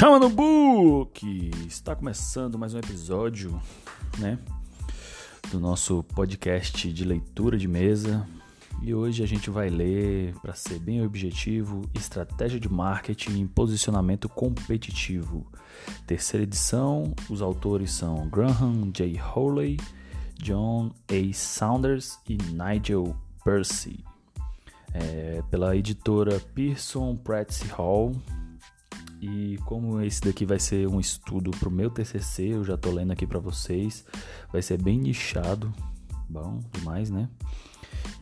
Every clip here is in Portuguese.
Chama no Book! Está começando mais um episódio, né? Do nosso podcast de leitura de mesa. E hoje a gente vai ler, para ser bem objetivo, Estratégia de Marketing e Posicionamento Competitivo. Terceira edição, os autores são Graham J. Hawley, John A. Saunders e Nigel Percy. É, pela editora Pearson Pratt Hall, e como esse daqui vai ser um estudo para o meu TCC, eu já estou lendo aqui para vocês, vai ser bem nichado, bom demais, né?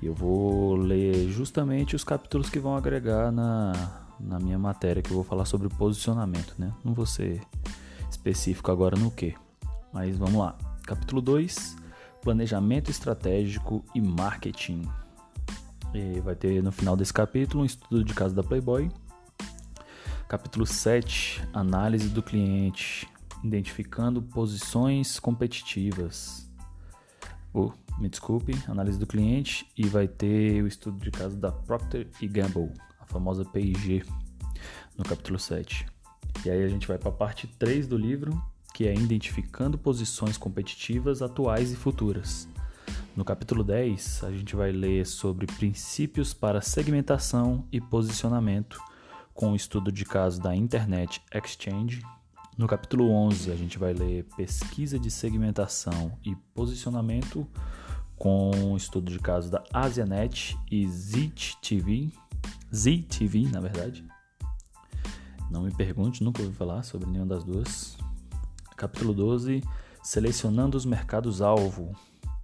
E eu vou ler justamente os capítulos que vão agregar na, na minha matéria, que eu vou falar sobre posicionamento, né? Não vou ser específico agora no que, mas vamos lá. Capítulo 2: Planejamento estratégico e marketing. E vai ter no final desse capítulo um estudo de caso da Playboy Capítulo 7: Análise do cliente, identificando posições competitivas. Oh, me desculpe, análise do cliente e vai ter o estudo de caso da Procter Gamble, a famosa P&G, no capítulo 7. E aí a gente vai para a parte 3 do livro, que é identificando posições competitivas atuais e futuras. No capítulo 10, a gente vai ler sobre princípios para segmentação e posicionamento com o estudo de caso da Internet Exchange. No capítulo 11, a gente vai ler pesquisa de segmentação e posicionamento com o estudo de caso da Asianet e ZTV, ZTV, na verdade. Não me pergunte, nunca ouvi falar sobre nenhuma das duas. Capítulo 12, selecionando os mercados-alvo.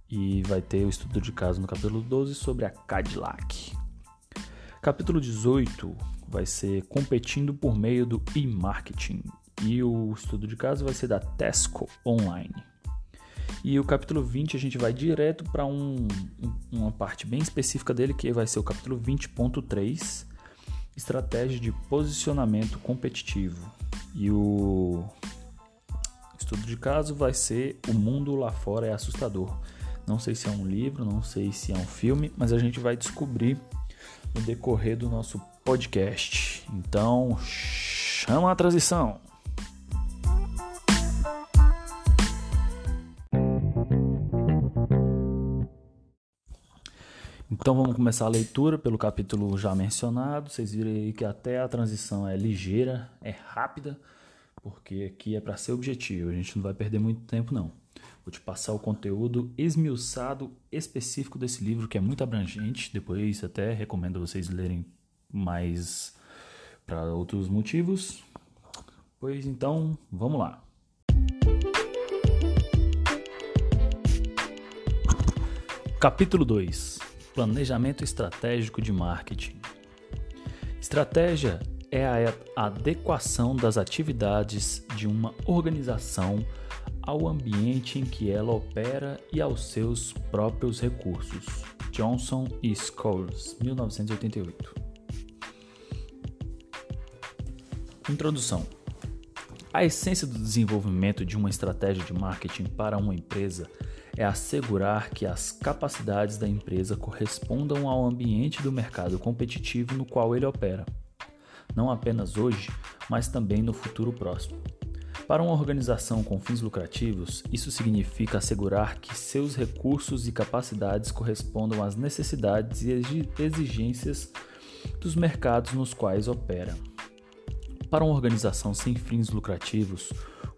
E vai ter o estudo de caso no capítulo 12 sobre a Cadillac. Capítulo 18, vai ser competindo por meio do e-marketing. E o estudo de caso vai ser da Tesco Online. E o capítulo 20 a gente vai direto para um, uma parte bem específica dele, que vai ser o capítulo 20.3, estratégia de posicionamento competitivo. E o estudo de caso vai ser O Mundo Lá Fora é Assustador. Não sei se é um livro, não sei se é um filme, mas a gente vai descobrir no decorrer do nosso podcast. Então, chama a transição. Então vamos começar a leitura pelo capítulo já mencionado. Vocês viram aí que até a transição é ligeira, é rápida, porque aqui é para ser objetivo. A gente não vai perder muito tempo não. Vou te passar o conteúdo esmiuçado específico desse livro que é muito abrangente. Depois até recomendo vocês lerem mais para outros motivos. Pois então, vamos lá. Capítulo 2: Planejamento estratégico de marketing. Estratégia é a adequação das atividades de uma organização ao ambiente em que ela opera e aos seus próprios recursos. Johnson e Scholes, 1988. Introdução: A essência do desenvolvimento de uma estratégia de marketing para uma empresa é assegurar que as capacidades da empresa correspondam ao ambiente do mercado competitivo no qual ele opera, não apenas hoje, mas também no futuro próximo. Para uma organização com fins lucrativos, isso significa assegurar que seus recursos e capacidades correspondam às necessidades e exigências dos mercados nos quais opera. Para uma organização sem fins lucrativos,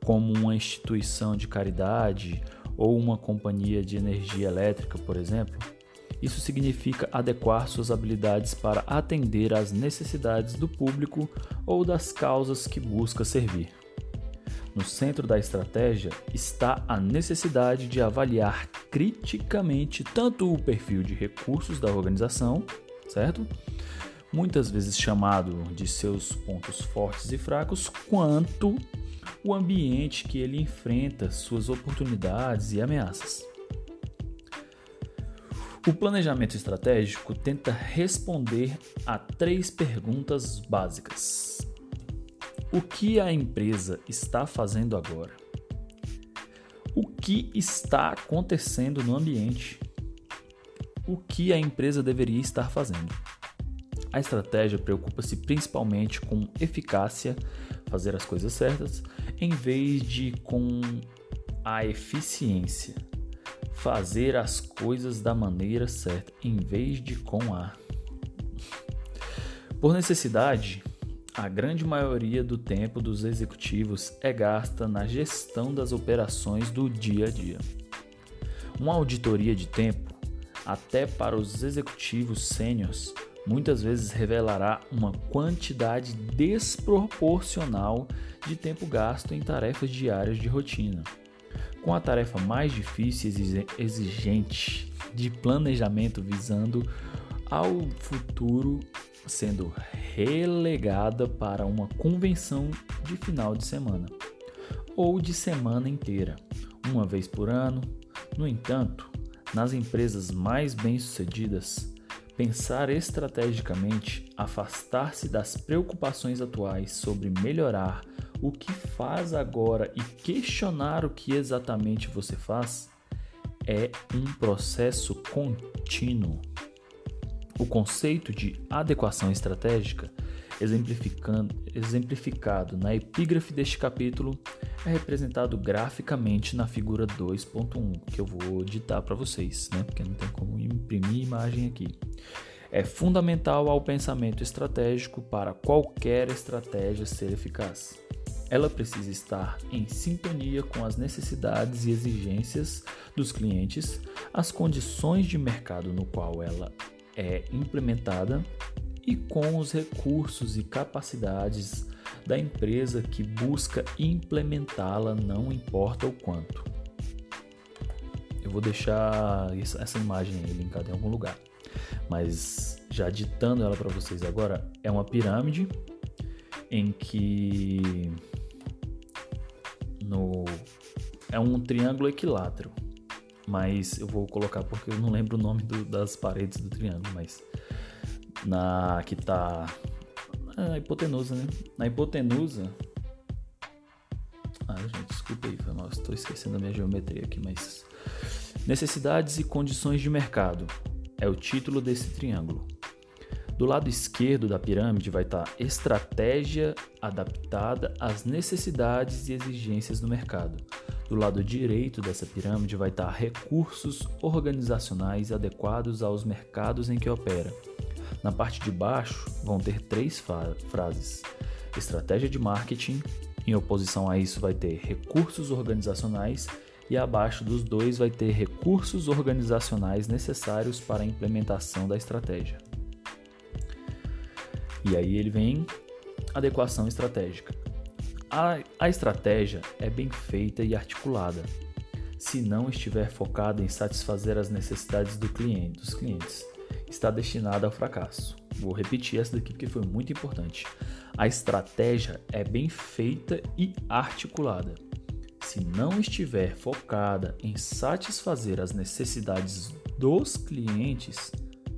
como uma instituição de caridade ou uma companhia de energia elétrica, por exemplo, isso significa adequar suas habilidades para atender às necessidades do público ou das causas que busca servir. No centro da estratégia está a necessidade de avaliar criticamente tanto o perfil de recursos da organização, certo? Muitas vezes chamado de seus pontos fortes e fracos, quanto o ambiente que ele enfrenta, suas oportunidades e ameaças. O planejamento estratégico tenta responder a três perguntas básicas: O que a empresa está fazendo agora? O que está acontecendo no ambiente? O que a empresa deveria estar fazendo? A estratégia preocupa-se principalmente com eficácia, fazer as coisas certas, em vez de com a eficiência, fazer as coisas da maneira certa, em vez de com a. Por necessidade, a grande maioria do tempo dos executivos é gasta na gestão das operações do dia a dia. Uma auditoria de tempo, até para os executivos sêniores, muitas vezes revelará uma quantidade desproporcional de tempo gasto em tarefas diárias de rotina. Com a tarefa mais difícil e exigente de planejamento visando ao futuro sendo relegada para uma convenção de final de semana ou de semana inteira, uma vez por ano. No entanto, nas empresas mais bem-sucedidas, pensar estrategicamente, afastar-se das preocupações atuais sobre melhorar o que faz agora e questionar o que exatamente você faz é um processo contínuo. O conceito de adequação estratégica, exemplificado na epígrafe deste capítulo, é representado graficamente na figura 2.1, que eu vou ditar para vocês, né? porque não tem como imprimir imagem aqui. É fundamental ao pensamento estratégico para qualquer estratégia ser eficaz. Ela precisa estar em sintonia com as necessidades e exigências dos clientes, as condições de mercado no qual ela é implementada e com os recursos e capacidades da empresa que busca implementá-la, não importa o quanto. Eu vou deixar essa imagem linkada em algum lugar, mas já ditando ela para vocês agora, é uma pirâmide em que no é um triângulo equilátero mas eu vou colocar porque eu não lembro o nome do, das paredes do triângulo, mas na que tá na hipotenusa, né? Na hipotenusa. Ah, gente, desculpa aí, mal, estou esquecendo a minha geometria aqui, mas necessidades e condições de mercado é o título desse triângulo. Do lado esquerdo da pirâmide vai estar estratégia adaptada às necessidades e exigências do mercado. Do lado direito dessa pirâmide vai estar recursos organizacionais adequados aos mercados em que opera. Na parte de baixo vão ter três frases: estratégia de marketing, em oposição a isso vai ter recursos organizacionais e abaixo dos dois vai ter recursos organizacionais necessários para a implementação da estratégia. E aí ele vem adequação estratégica. A, a estratégia é bem feita e articulada, se não estiver focada em satisfazer as necessidades do cliente, dos clientes, está destinada ao fracasso. Vou repetir essa daqui porque foi muito importante. A estratégia é bem feita e articulada. Se não estiver focada em satisfazer as necessidades dos clientes,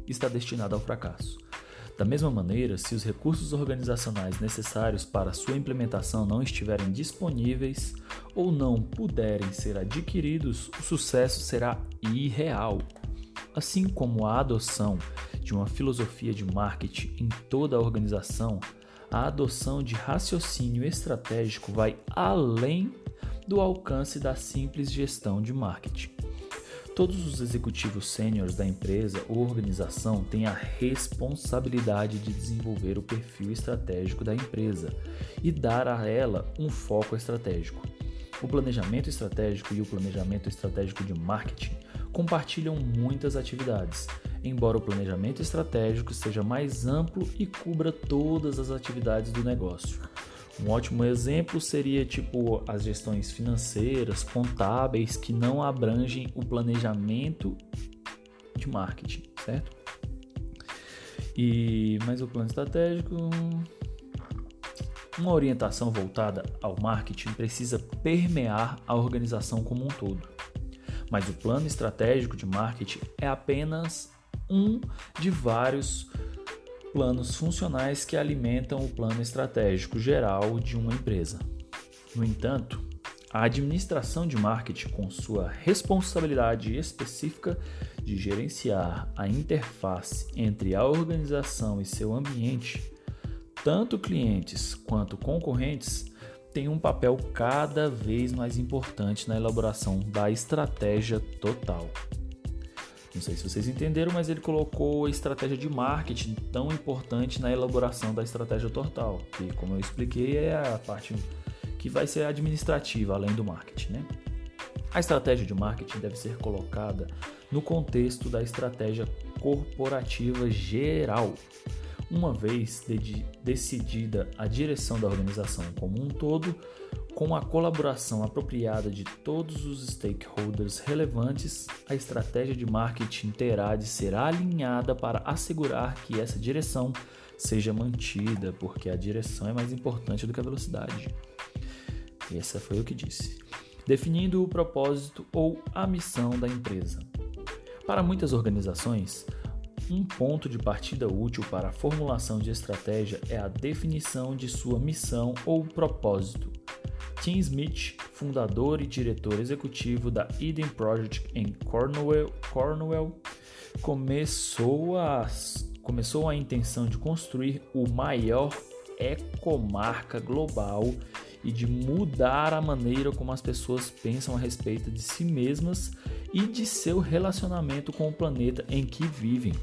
está destinada ao fracasso. Da mesma maneira, se os recursos organizacionais necessários para sua implementação não estiverem disponíveis ou não puderem ser adquiridos, o sucesso será irreal. Assim como a adoção de uma filosofia de marketing em toda a organização, a adoção de raciocínio estratégico vai além do alcance da simples gestão de marketing. Todos os executivos sêniores da empresa ou organização têm a responsabilidade de desenvolver o perfil estratégico da empresa e dar a ela um foco estratégico. O planejamento estratégico e o planejamento estratégico de marketing compartilham muitas atividades, embora o planejamento estratégico seja mais amplo e cubra todas as atividades do negócio. Um ótimo exemplo seria tipo as gestões financeiras, contábeis que não abrangem o planejamento de marketing, certo? E mais o plano estratégico, uma orientação voltada ao marketing precisa permear a organização como um todo. Mas o plano estratégico de marketing é apenas um de vários planos funcionais que alimentam o plano estratégico geral de uma empresa. No entanto, a administração de marketing, com sua responsabilidade específica de gerenciar a interface entre a organização e seu ambiente, tanto clientes quanto concorrentes têm um papel cada vez mais importante na elaboração da estratégia total. Não sei se vocês entenderam, mas ele colocou a estratégia de marketing tão importante na elaboração da estratégia total, que, como eu expliquei, é a parte que vai ser administrativa além do marketing, né? A estratégia de marketing deve ser colocada no contexto da estratégia corporativa geral. Uma vez de decidida a direção da organização como um todo, com a colaboração apropriada de todos os stakeholders relevantes, a estratégia de marketing terá de ser alinhada para assegurar que essa direção seja mantida, porque a direção é mais importante do que a velocidade. Essa foi o que disse definindo o propósito ou a missão da empresa. Para muitas organizações, um ponto de partida útil para a formulação de estratégia é a definição de sua missão ou propósito. Tim Smith, fundador e diretor executivo da Eden Project em Cornwall, começou, a, começou a intenção de construir o maior ecomarca global e de mudar a maneira como as pessoas pensam a respeito de si mesmas e de seu relacionamento com o planeta em que vivem.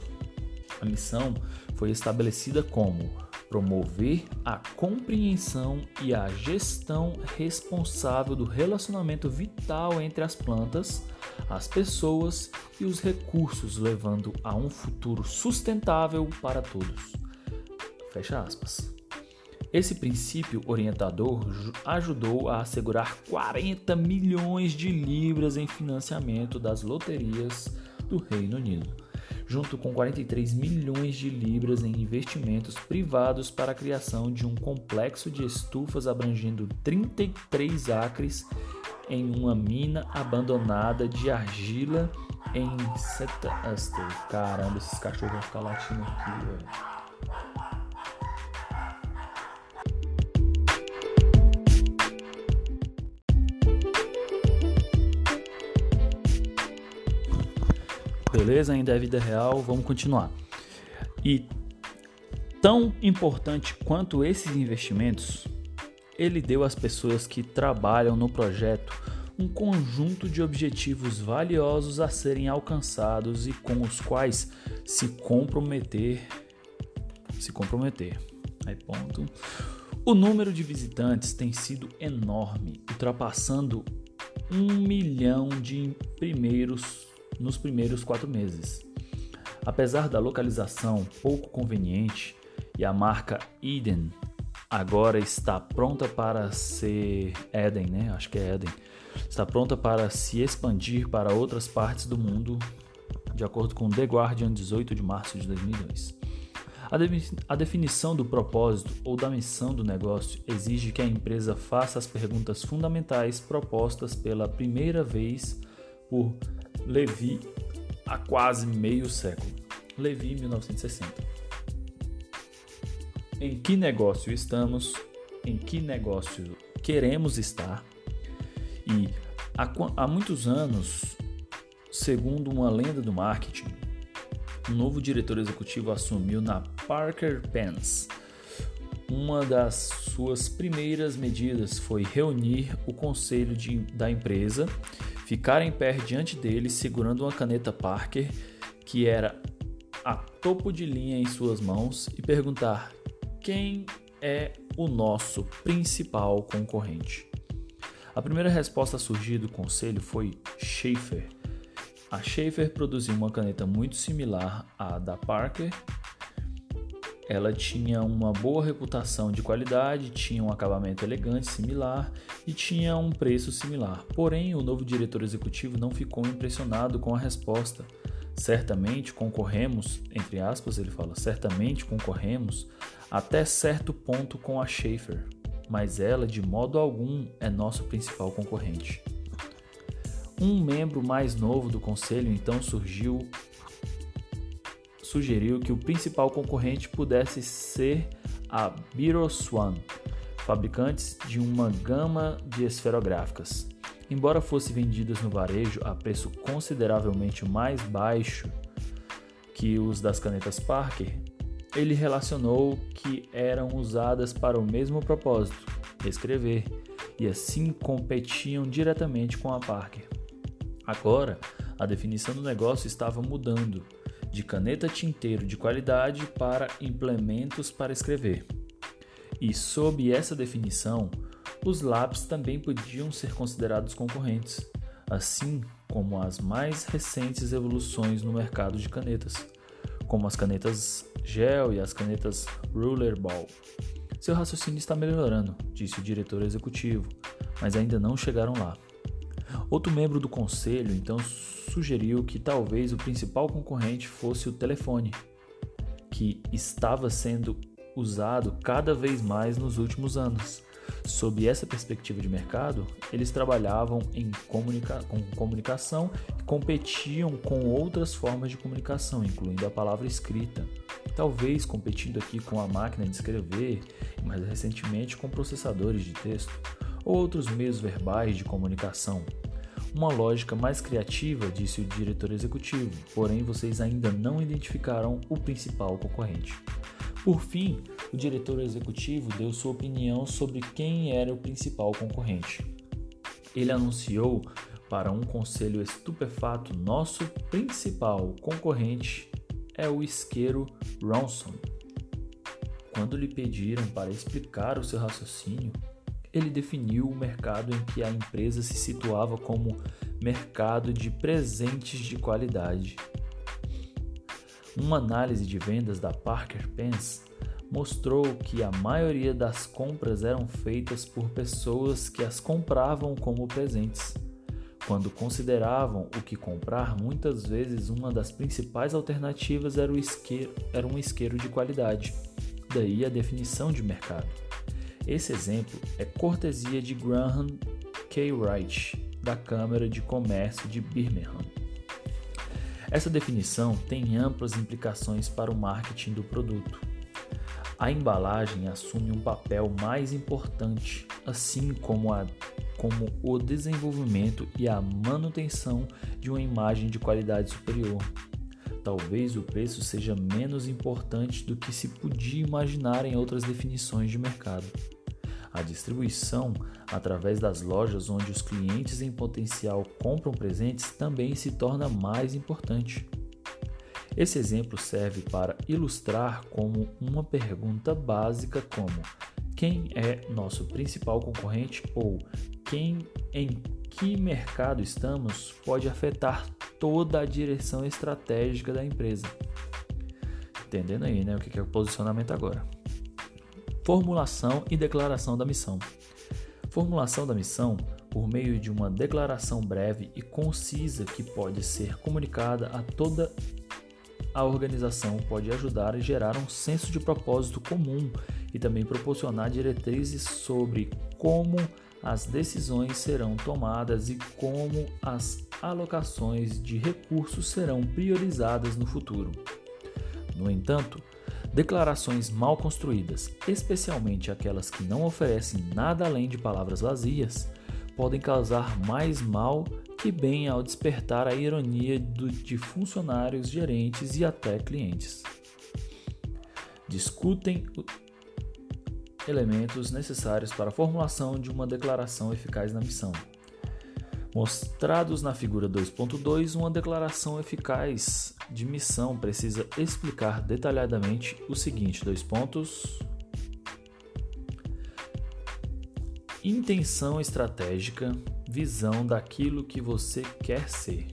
A missão foi estabelecida como promover a compreensão e a gestão responsável do relacionamento vital entre as plantas, as pessoas e os recursos, levando a um futuro sustentável para todos. Fecha aspas. Esse princípio orientador ajudou a assegurar 40 milhões de libras em financiamento das loterias do Reino Unido, junto com 43 milhões de libras em investimentos privados para a criação de um complexo de estufas abrangendo 33 acres em uma mina abandonada de argila em Setaster. Caramba, esses cachorros vão ficar latindo aqui, velho. Beleza? Ainda é vida real, vamos continuar. E tão importante quanto esses investimentos, ele deu às pessoas que trabalham no projeto um conjunto de objetivos valiosos a serem alcançados e com os quais se comprometer se comprometer. Aí ponto. O número de visitantes tem sido enorme, ultrapassando um milhão de primeiros nos primeiros quatro meses. Apesar da localização pouco conveniente e a marca Eden agora está pronta para ser Eden, né? Acho que é Eden. Está pronta para se expandir para outras partes do mundo, de acordo com The Guardian, 18 de março de 2002. A definição do propósito ou da missão do negócio exige que a empresa faça as perguntas fundamentais propostas pela primeira vez por Levi há quase meio século. Levi, 1960. Em que negócio estamos? Em que negócio queremos estar? E há, há muitos anos, segundo uma lenda do marketing, um novo diretor executivo assumiu na Parker Pence. Uma das suas primeiras medidas foi reunir o conselho de, da empresa ficar em pé diante dele segurando uma caneta Parker que era a topo de linha em suas mãos e perguntar quem é o nosso principal concorrente. A primeira resposta a surgir do conselho foi Schaefer. A Schaefer produziu uma caneta muito similar à da Parker ela tinha uma boa reputação de qualidade, tinha um acabamento elegante similar e tinha um preço similar. Porém, o novo diretor executivo não ficou impressionado com a resposta. Certamente concorremos, entre aspas, ele fala, certamente concorremos até certo ponto com a Schaefer, mas ela de modo algum é nosso principal concorrente. Um membro mais novo do conselho então surgiu sugeriu que o principal concorrente pudesse ser a Biroswan, fabricantes de uma gama de esferográficas. Embora fossem vendidas no varejo a preço consideravelmente mais baixo que os das canetas Parker, ele relacionou que eram usadas para o mesmo propósito, escrever, e assim competiam diretamente com a Parker. Agora, a definição do negócio estava mudando de caneta tinteiro de qualidade para implementos para escrever. E sob essa definição, os lápis também podiam ser considerados concorrentes, assim como as mais recentes evoluções no mercado de canetas, como as canetas gel e as canetas Rollerball. Seu raciocínio está melhorando, disse o diretor executivo, mas ainda não chegaram lá. Outro membro do conselho então sugeriu que talvez o principal concorrente fosse o telefone, que estava sendo usado cada vez mais nos últimos anos. Sob essa perspectiva de mercado, eles trabalhavam em comunica com comunicação e competiam com outras formas de comunicação, incluindo a palavra escrita. Talvez competindo aqui com a máquina de escrever mais recentemente com processadores de texto ou outros meios verbais de comunicação. Uma lógica mais criativa, disse o diretor executivo, porém vocês ainda não identificaram o principal concorrente. Por fim, o diretor executivo deu sua opinião sobre quem era o principal concorrente. Ele anunciou para um conselho estupefato: nosso principal concorrente é o isqueiro Ronson. Quando lhe pediram para explicar o seu raciocínio, ele definiu o mercado em que a empresa se situava como mercado de presentes de qualidade. Uma análise de vendas da Parker Pence mostrou que a maioria das compras eram feitas por pessoas que as compravam como presentes. Quando consideravam o que comprar, muitas vezes uma das principais alternativas era, isqueiro, era um isqueiro de qualidade, daí a definição de mercado. Esse exemplo é cortesia de Graham K. Wright, da Câmara de Comércio de Birmingham. Essa definição tem amplas implicações para o marketing do produto. A embalagem assume um papel mais importante, assim como, a, como o desenvolvimento e a manutenção de uma imagem de qualidade superior. Talvez o preço seja menos importante do que se podia imaginar em outras definições de mercado. A distribuição através das lojas onde os clientes em potencial compram presentes também se torna mais importante. Esse exemplo serve para ilustrar como uma pergunta básica como quem é nosso principal concorrente ou quem em que mercado estamos pode afetar toda a direção estratégica da empresa. Entendendo aí, né, o que é o posicionamento agora. Formulação e declaração da missão. Formulação da missão por meio de uma declaração breve e concisa que pode ser comunicada a toda a organização pode ajudar a gerar um senso de propósito comum e também proporcionar diretrizes sobre como as decisões serão tomadas e como as alocações de recursos serão priorizadas no futuro. No entanto, declarações mal construídas, especialmente aquelas que não oferecem nada além de palavras vazias, podem causar mais mal que bem ao despertar a ironia de funcionários, gerentes e até clientes. Discutem elementos necessários para a formulação de uma declaração eficaz na missão. Mostrados na figura 2.2, uma declaração eficaz de missão precisa explicar detalhadamente o seguinte: dois pontos. Intenção estratégica, visão daquilo que você quer ser.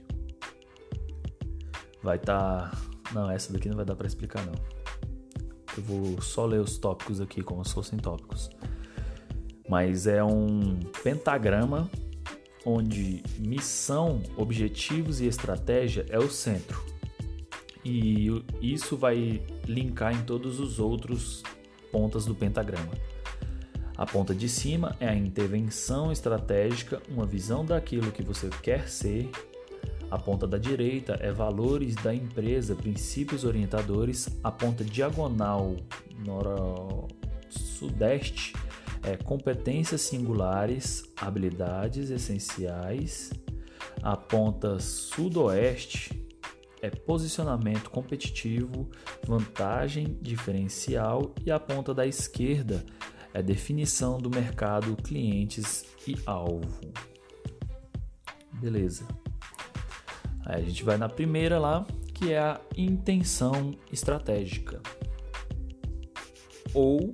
Vai estar. Tá... Não, essa daqui não vai dar para explicar, não. Eu vou só ler os tópicos aqui como se fossem tópicos. Mas é um pentagrama onde missão, objetivos e estratégia é o centro. E isso vai linkar em todos os outros pontas do pentagrama. A ponta de cima é a intervenção estratégica, uma visão daquilo que você quer ser. A ponta da direita é valores da empresa, princípios orientadores. A ponta diagonal noro-sudeste é competências singulares, habilidades essenciais. A ponta sudoeste é posicionamento competitivo, vantagem diferencial e a ponta da esquerda é definição do mercado, clientes e alvo. Beleza. Aí a gente vai na primeira lá, que é a intenção estratégica. Ou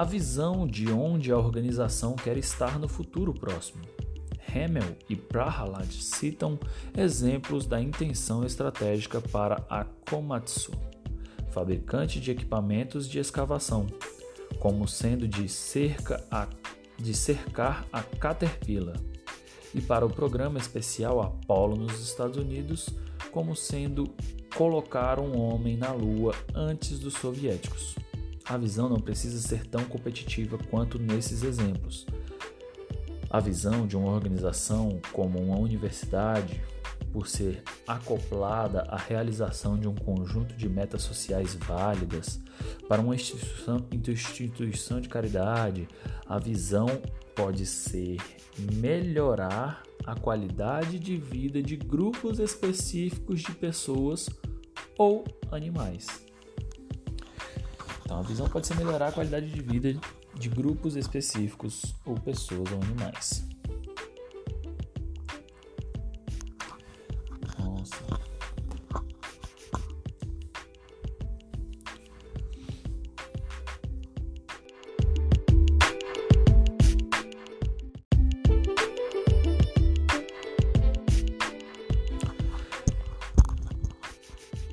a visão de onde a organização quer estar no futuro próximo. Hamel e Prahalad citam exemplos da intenção estratégica para a Komatsu, fabricante de equipamentos de escavação, como sendo de, cerca a, de cercar a Caterpillar, e para o programa especial Apollo nos Estados Unidos, como sendo colocar um homem na Lua antes dos soviéticos. A visão não precisa ser tão competitiva quanto nesses exemplos a visão de uma organização como uma universidade, por ser acoplada à realização de um conjunto de metas sociais válidas, para uma instituição, instituição de caridade, a visão pode ser melhorar a qualidade de vida de grupos específicos de pessoas ou animais. Então, a visão pode ser melhorar a qualidade de vida de grupos específicos ou pessoas ou animais. Nossa.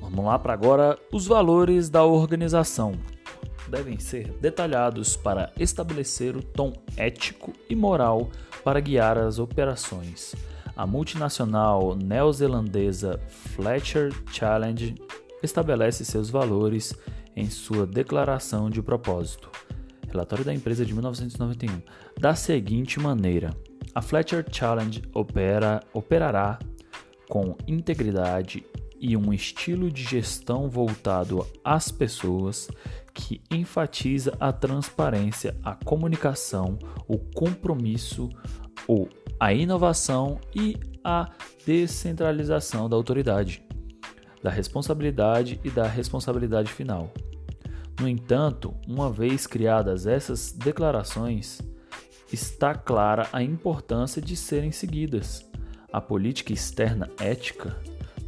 Vamos lá para agora os valores da organização devem ser detalhados para estabelecer o tom ético e moral para guiar as operações. A multinacional neozelandesa Fletcher Challenge estabelece seus valores em sua declaração de propósito. Relatório da empresa de 1991. Da seguinte maneira: a Fletcher Challenge opera, operará com integridade e um estilo de gestão voltado às pessoas que enfatiza a transparência, a comunicação, o compromisso, ou a inovação e a descentralização da autoridade, da responsabilidade e da responsabilidade final. No entanto, uma vez criadas essas declarações, está clara a importância de serem seguidas. A política externa ética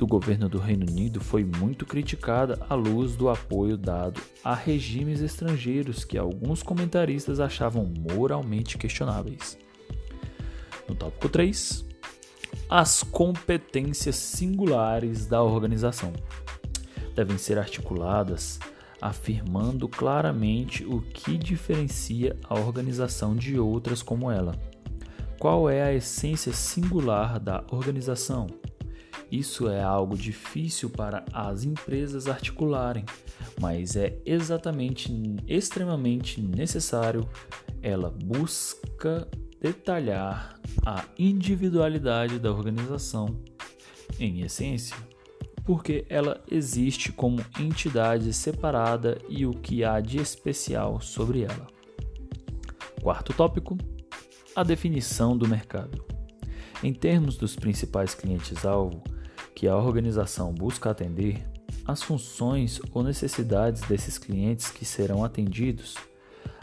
do governo do Reino Unido foi muito criticada à luz do apoio dado a regimes estrangeiros que alguns comentaristas achavam moralmente questionáveis. No tópico 3, as competências singulares da organização devem ser articuladas afirmando claramente o que diferencia a organização de outras como ela. Qual é a essência singular da organização? Isso é algo difícil para as empresas articularem, mas é exatamente extremamente necessário. Ela busca detalhar a individualidade da organização, em essência, porque ela existe como entidade separada e o que há de especial sobre ela. Quarto tópico: a definição do mercado. Em termos dos principais clientes-alvo, que a organização busca atender, as funções ou necessidades desses clientes que serão atendidos.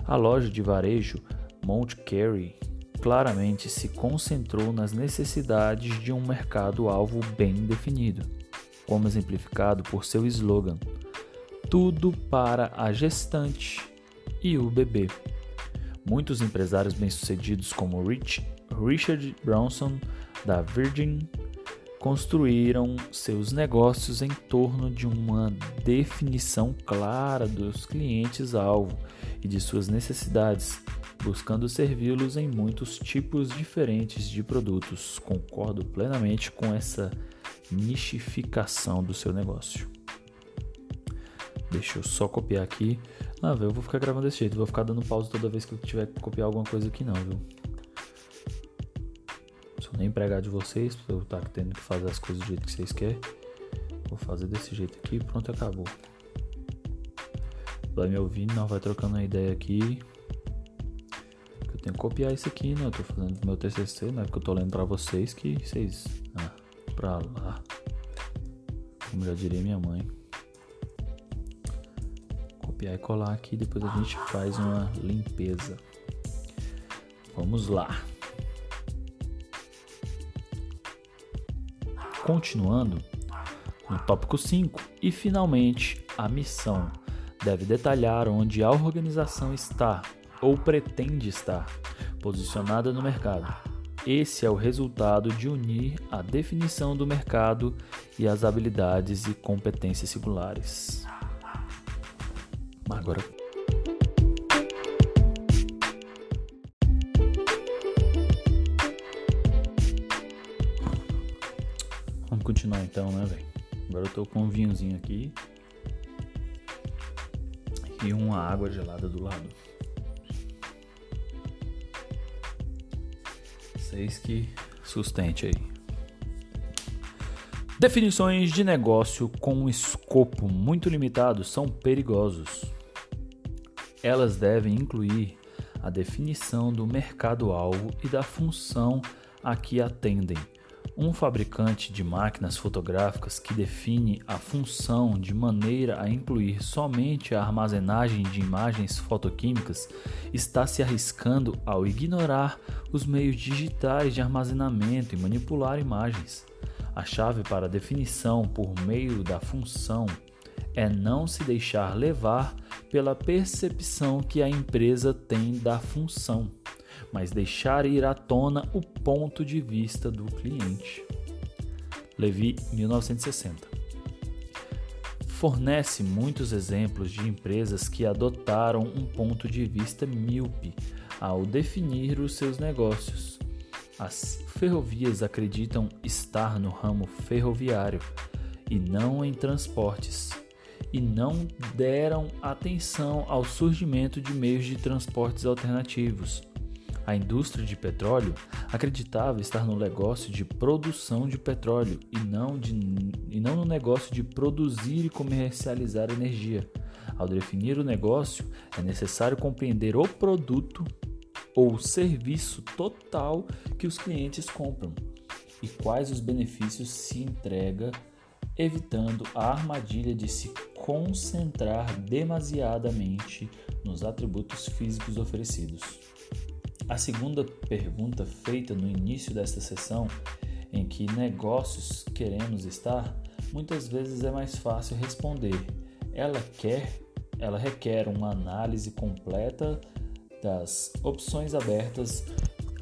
A loja de varejo Mount Carey claramente se concentrou nas necessidades de um mercado-alvo bem definido, como exemplificado por seu slogan: Tudo para a gestante e o bebê. Muitos empresários bem-sucedidos, como Rich, Richard Branson, da Virgin construíram seus negócios em torno de uma definição clara dos clientes-alvo e de suas necessidades, buscando servi-los em muitos tipos diferentes de produtos. Concordo plenamente com essa nichificação do seu negócio. Deixa eu só copiar aqui. Ah, eu vou ficar gravando desse jeito, vou ficar dando pausa toda vez que eu tiver que copiar alguma coisa aqui não, viu? Empregado de vocês, pra eu estar tendo que fazer as coisas do jeito que vocês querem. Vou fazer desse jeito aqui pronto, acabou. Vai me ouvindo, não vai trocando uma ideia aqui. Eu tenho que copiar isso aqui, né? Eu tô fazendo meu TCC, né? Que eu tô lendo pra vocês que vocês... Ah, pra lá. como já diria minha mãe. Copiar e colar aqui, depois a gente faz uma limpeza. Vamos lá. Continuando no tópico 5, e finalmente a missão deve detalhar onde a organização está ou pretende estar posicionada no mercado. Esse é o resultado de unir a definição do mercado e as habilidades e competências singulares. Agora então, né, velho? Agora eu tô com um vinhozinho aqui e uma água gelada do lado. Vocês que sustente aí. Definições de negócio com um escopo muito limitado são perigosos. Elas devem incluir a definição do mercado-alvo e da função a que atendem um fabricante de máquinas fotográficas que define a função de maneira a incluir somente a armazenagem de imagens fotoquímicas está se arriscando ao ignorar os meios digitais de armazenamento e manipular imagens. A chave para a definição por meio da função é não se deixar levar pela percepção que a empresa tem da função mas deixar ir à tona o ponto de vista do cliente. Levi, 1960. Fornece muitos exemplos de empresas que adotaram um ponto de vista míope ao definir os seus negócios. As ferrovias acreditam estar no ramo ferroviário e não em transportes, e não deram atenção ao surgimento de meios de transportes alternativos, a indústria de petróleo acreditava estar no negócio de produção de petróleo e não, de, e não no negócio de produzir e comercializar energia. Ao definir o negócio, é necessário compreender o produto ou serviço total que os clientes compram e quais os benefícios se entrega, evitando a armadilha de se concentrar demasiadamente nos atributos físicos oferecidos. A segunda pergunta feita no início desta sessão, em que negócios queremos estar, muitas vezes é mais fácil responder. Ela quer, ela requer uma análise completa das opções abertas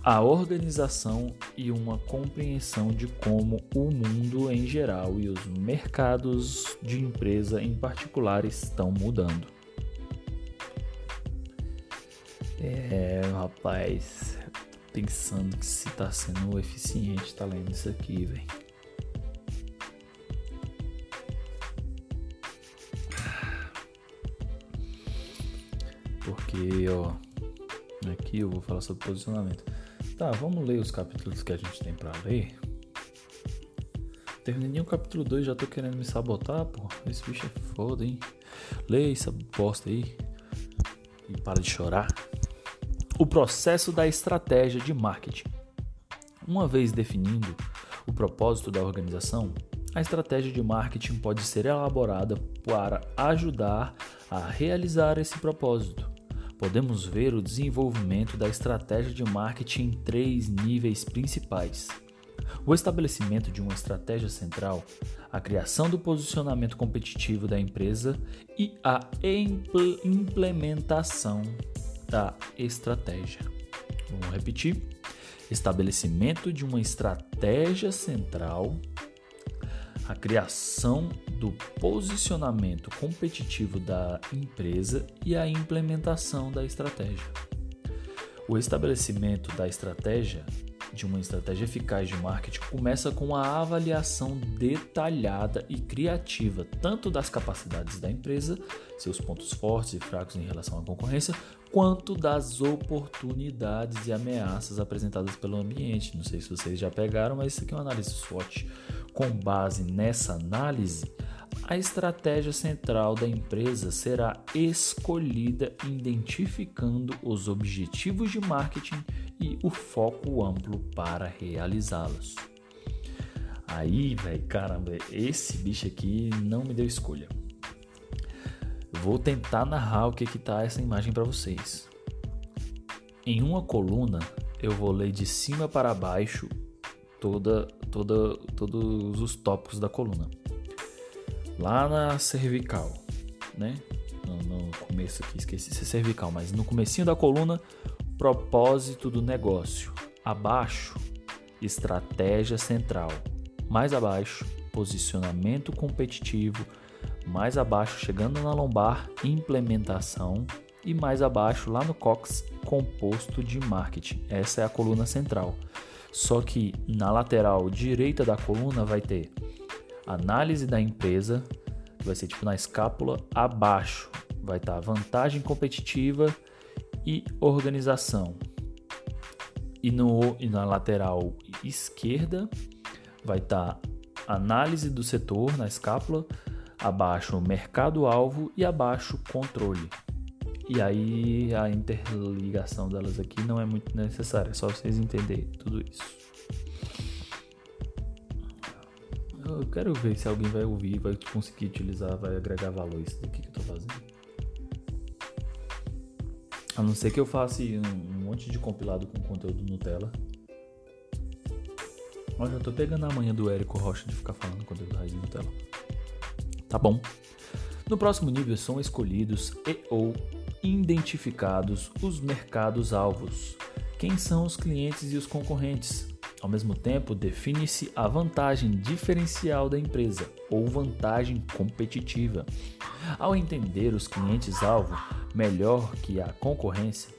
à organização e uma compreensão de como o mundo em geral e os mercados de empresa em particular estão mudando. É, rapaz, pensando que se tá sendo eficiente tá lendo isso aqui, velho. Porque, ó, aqui eu vou falar sobre posicionamento. Tá, vamos ler os capítulos que a gente tem para ler. Terminei o capítulo 2, já tô querendo me sabotar, pô. Esse bicho é foda, hein? Leia essa bosta aí. E para de chorar o processo da estratégia de marketing. Uma vez definindo o propósito da organização, a estratégia de marketing pode ser elaborada para ajudar a realizar esse propósito. Podemos ver o desenvolvimento da estratégia de marketing em três níveis principais: o estabelecimento de uma estratégia central, a criação do posicionamento competitivo da empresa e a implementação da estratégia. Vamos repetir: estabelecimento de uma estratégia central, a criação do posicionamento competitivo da empresa e a implementação da estratégia. O estabelecimento da estratégia de uma estratégia eficaz de marketing começa com a avaliação detalhada e criativa tanto das capacidades da empresa, seus pontos fortes e fracos em relação à concorrência, quanto das oportunidades e ameaças apresentadas pelo ambiente. Não sei se vocês já pegaram, mas isso aqui é uma análise SWOT. Com base nessa análise, a estratégia central da empresa será escolhida identificando os objetivos de marketing e o foco amplo para realizá-los. Aí, velho, caramba, esse bicho aqui não me deu escolha. Vou tentar narrar o que que tá essa imagem para vocês. Em uma coluna, eu vou ler de cima para baixo toda, toda, todos os tópicos da coluna. Lá na cervical, né? No, no começo aqui, esqueci de ser cervical, mas no comecinho da coluna, propósito do negócio. Abaixo, estratégia central. Mais abaixo, posicionamento competitivo. Mais abaixo, chegando na lombar, implementação. E mais abaixo, lá no cox, composto de marketing. Essa é a coluna central. Só que na lateral direita da coluna vai ter análise da empresa, que vai ser tipo na escápula, abaixo vai estar vantagem competitiva e organização. E, no, e na lateral esquerda vai estar análise do setor na escápula, abaixo mercado-alvo e abaixo controle. E aí a interligação delas aqui não é muito necessária, é só vocês entenderem tudo isso. Eu quero ver se alguém vai ouvir, vai conseguir utilizar, vai agregar valor isso daqui que eu tô fazendo. A não ser que eu faça um, monte de compilado com conteúdo Nutella. Olha, eu tô pegando a manhã do Érico Rocha de ficar falando conteúdo raiz Nutella. Tá bom. No próximo nível são escolhidos e ou identificados os mercados-alvos. Quem são os clientes e os concorrentes? Ao mesmo tempo, define-se a vantagem diferencial da empresa ou vantagem competitiva. Ao entender os clientes-alvo melhor que a concorrência,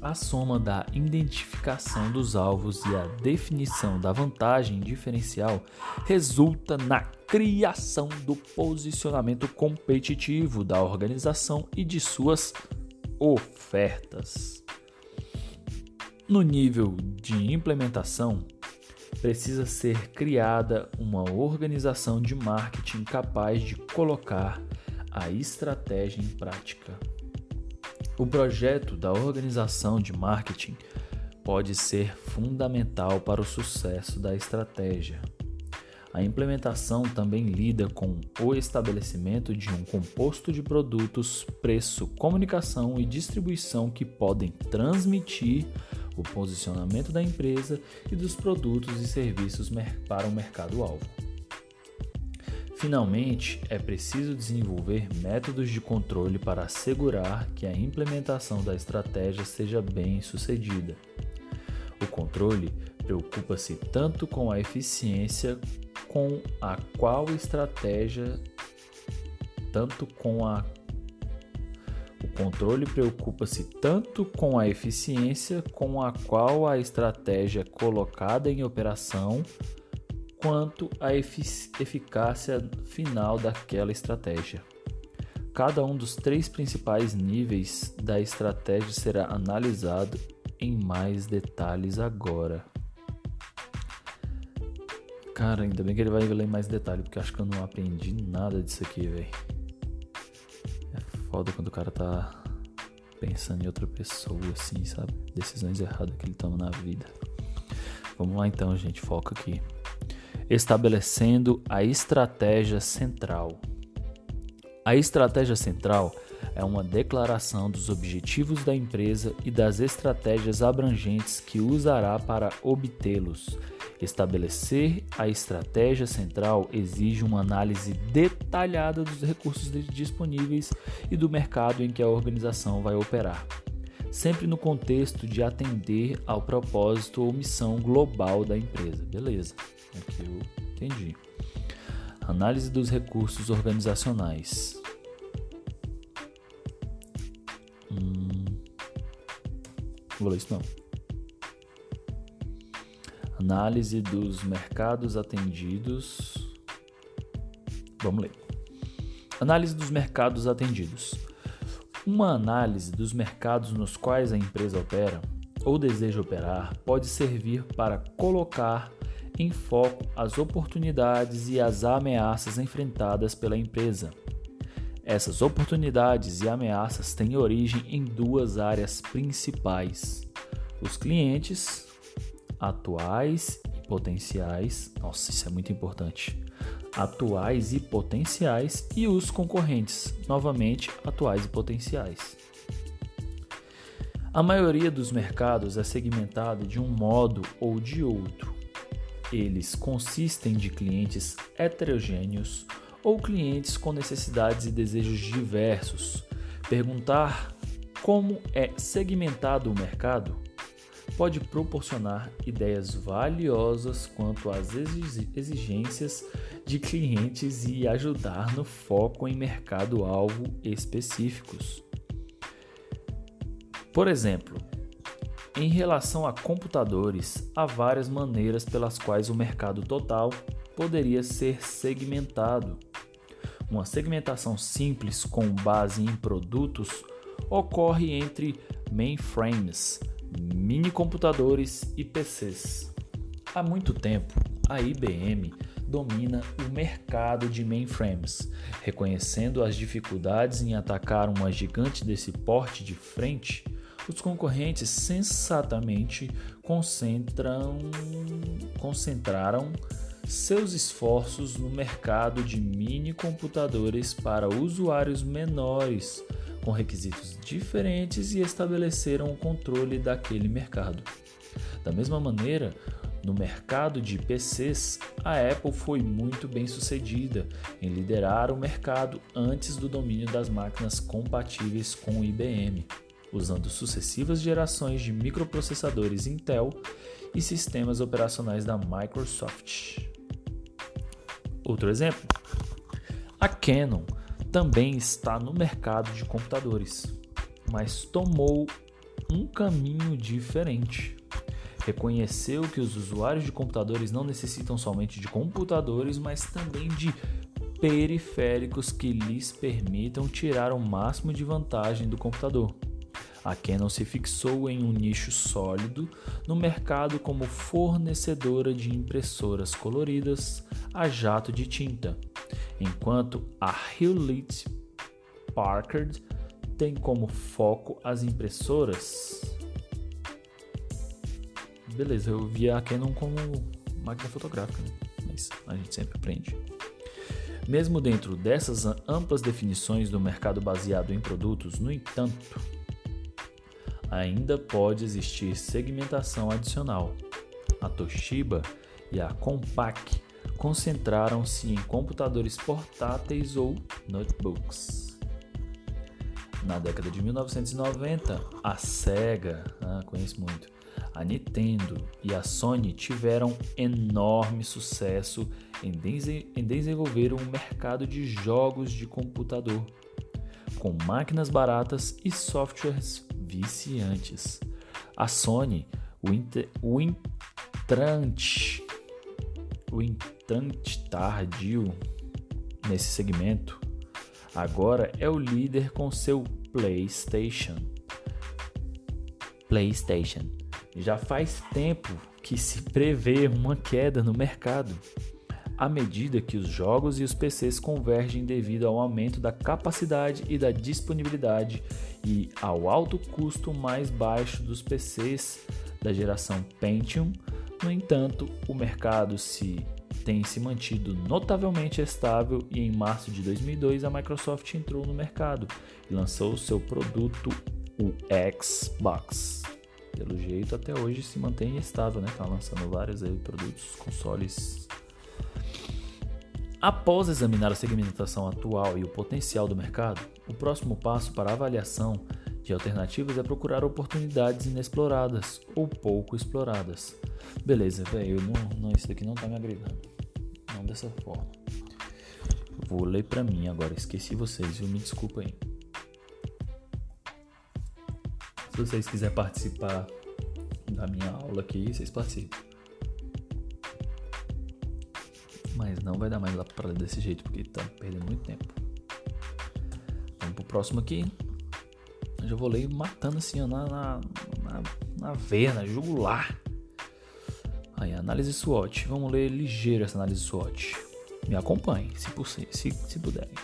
a soma da identificação dos alvos e a definição da vantagem diferencial resulta na criação do posicionamento competitivo da organização e de suas ofertas. No nível de implementação, precisa ser criada uma organização de marketing capaz de colocar a estratégia em prática. O projeto da organização de marketing pode ser fundamental para o sucesso da estratégia. A implementação também lida com o estabelecimento de um composto de produtos, preço, comunicação e distribuição que podem transmitir o posicionamento da empresa e dos produtos e serviços para o mercado-alvo. Finalmente, é preciso desenvolver métodos de controle para assegurar que a implementação da estratégia seja bem sucedida. O controle preocupa-se tanto com a eficiência com a qual estratégia tanto com a o controle preocupa-se tanto com a eficiência com a qual a estratégia colocada em operação quanto a eficácia final daquela estratégia. Cada um dos três principais níveis da estratégia será analisado em mais detalhes agora. Cara, ainda bem que ele vai ler mais detalhes, porque acho que eu não aprendi nada disso aqui, velho. É foda quando o cara tá pensando em outra pessoa, assim, sabe? Decisões erradas que ele toma na vida. Vamos lá então, gente, foca aqui estabelecendo a estratégia central. A estratégia central é uma declaração dos objetivos da empresa e das estratégias abrangentes que usará para obtê-los. Estabelecer a estratégia central exige uma análise detalhada dos recursos disponíveis e do mercado em que a organização vai operar, sempre no contexto de atender ao propósito ou missão global da empresa. Beleza? Aqui eu entendi. Análise dos recursos organizacionais. Hum, vou ler isso não. Análise dos mercados atendidos. Vamos ler. Análise dos mercados atendidos. Uma análise dos mercados nos quais a empresa opera ou deseja operar pode servir para colocar em foco as oportunidades e as ameaças enfrentadas pela empresa. Essas oportunidades e ameaças têm origem em duas áreas principais: os clientes atuais e potenciais, nossa, isso é muito importante. Atuais e potenciais e os concorrentes, novamente atuais e potenciais. A maioria dos mercados é segmentado de um modo ou de outro. Eles consistem de clientes heterogêneos ou clientes com necessidades e desejos diversos. Perguntar como é segmentado o mercado pode proporcionar ideias valiosas quanto às exigências de clientes e ajudar no foco em mercado-alvo específicos. Por exemplo, em relação a computadores, há várias maneiras pelas quais o mercado total poderia ser segmentado. Uma segmentação simples com base em produtos ocorre entre mainframes, mini computadores e PCs. Há muito tempo, a IBM domina o mercado de mainframes, reconhecendo as dificuldades em atacar uma gigante desse porte de frente. Os concorrentes sensatamente concentram, concentraram seus esforços no mercado de mini computadores para usuários menores com requisitos diferentes e estabeleceram o controle daquele mercado. Da mesma maneira, no mercado de PCs, a Apple foi muito bem sucedida em liderar o mercado antes do domínio das máquinas compatíveis com o IBM, usando sucessivas gerações de microprocessadores Intel e sistemas operacionais da Microsoft. Outro exemplo: a Canon também está no mercado de computadores, mas tomou um caminho diferente. Reconheceu que os usuários de computadores não necessitam somente de computadores, mas também de periféricos que lhes permitam tirar o máximo de vantagem do computador. A Canon se fixou em um nicho sólido no mercado como fornecedora de impressoras coloridas a jato de tinta, enquanto a Hewlett Packard tem como foco as impressoras. Beleza, eu via a Canon como máquina fotográfica, né? mas a gente sempre aprende. Mesmo dentro dessas amplas definições do mercado baseado em produtos, no entanto, ainda pode existir segmentação adicional. A Toshiba e a Compaq concentraram-se em computadores portáteis ou notebooks. Na década de 1990, a Sega, ah, conheço muito, a Nintendo e a Sony tiveram enorme sucesso em, em desenvolver um mercado de jogos de computador, com máquinas baratas e softwares viciantes. A Sony, o, o entrante, o entrante tardio nesse segmento, agora é o líder com seu PlayStation. PlayStation. Já faz tempo que se prevê uma queda no mercado à medida que os jogos e os PCs convergem devido ao aumento da capacidade e da disponibilidade e ao alto custo mais baixo dos PCs da geração Pentium. No entanto, o mercado se tem se mantido notavelmente estável e em março de 2002 a Microsoft entrou no mercado e lançou seu produto, o Xbox. Pelo jeito até hoje se mantém estável, né? Tá lançando vários aí, produtos, consoles Após examinar a segmentação atual e o potencial do mercado, o próximo passo para avaliação de alternativas é procurar oportunidades inexploradas ou pouco exploradas. Beleza, velho, não, não, isso daqui não tá me agregando. Não dessa forma. Vou ler para mim agora, esqueci vocês, viu? Me desculpa aí. Se vocês quiserem participar da minha aula aqui, vocês participam. mas não vai dar mais lá para desse jeito porque tá perdendo muito tempo. Vamos pro próximo aqui. Eu já vou ler matando assim ó, na, na, na, na veia, na jugular. Aí, análise SWOT. Vamos ler ligeiro essa análise SWOT. Me acompanhe, se, se, se puderem.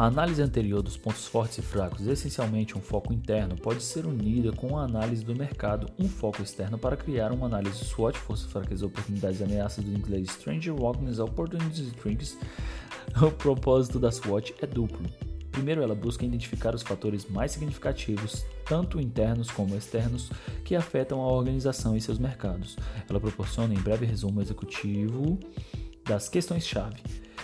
A análise anterior dos pontos fortes e fracos, essencialmente um foco interno, pode ser unida com a análise do mercado, um foco externo, para criar uma análise SWOT, forças, fraquezas, oportunidades e ameaças do inglês Stranger Weakness, Opportunities and Strengths. O propósito da SWOT é duplo. Primeiro, ela busca identificar os fatores mais significativos, tanto internos como externos, que afetam a organização e seus mercados. Ela proporciona em breve resumo executivo das questões-chave.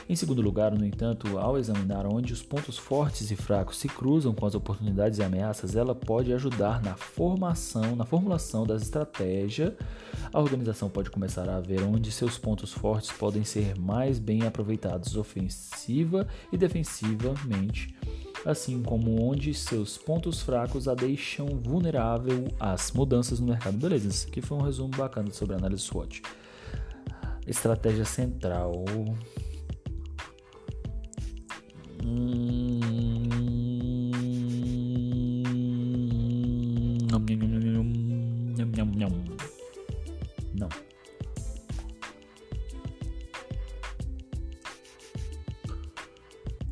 Em segundo lugar, no entanto, ao examinar onde os pontos fortes e fracos se cruzam com as oportunidades e ameaças, ela pode ajudar na formação, na formulação das estratégias. A organização pode começar a ver onde seus pontos fortes podem ser mais bem aproveitados ofensiva e defensivamente, assim como onde seus pontos fracos a deixam vulnerável às mudanças no mercado. Beleza, esse aqui foi um resumo bacana sobre a análise SWOT. Estratégia central. Não.